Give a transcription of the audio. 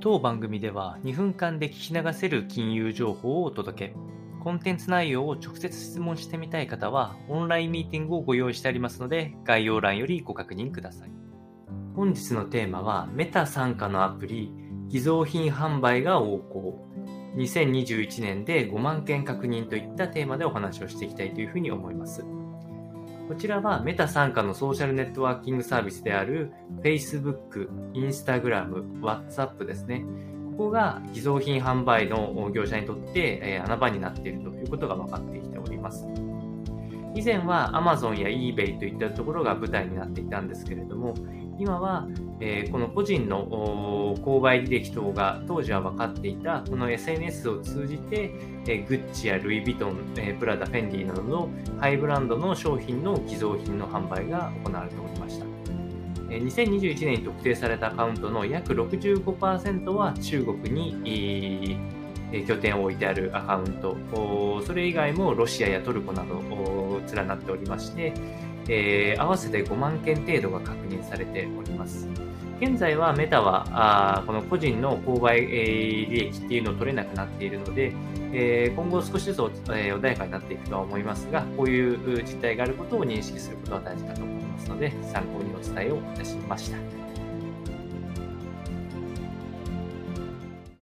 当番組では2分間で聞き流せる金融情報をお届け。コンテンツ内容を直接質問してみたい方は、オンラインミーティングをご用意してありますので、概要欄よりご確認ください。本日のテーマは、メタ参加のアプリ、偽造品販売が横行。2021年で5万件確認といったテーマでお話をしていきたいというふうに思います。こちらはメタ傘下のソーシャルネットワーキングサービスである Facebook、Instagram、WhatsApp ですね。ここが偽造品販売の業者にとって穴場になっているということが分かってきております。以前は Amazon や eBay といったところが舞台になっていたんですけれども、今は、えー、この個人の購買履歴等が当時は分かっていたこの SNS を通じて、えー、グッチやルイ・ヴィトン、えー、プラダ、フェンディなどのハイブランドの商品の偽造品の販売が行われておりました。2021年に特定されたアカウントの約65%は中国に拠点を置いてあるアカウント、それ以外もロシアやトルコなど連なっておりまして、えー、合わせて5万件程度が確認されております。現在はメタはあこの個人の購買、えー、利益っていうのを取れなくなっているので、えー、今後少しずつ、えー、穏やかになっていくとは思いますが、こういう実態があることを認識することは大事かと思いますので、参考にお伝えをいたしました。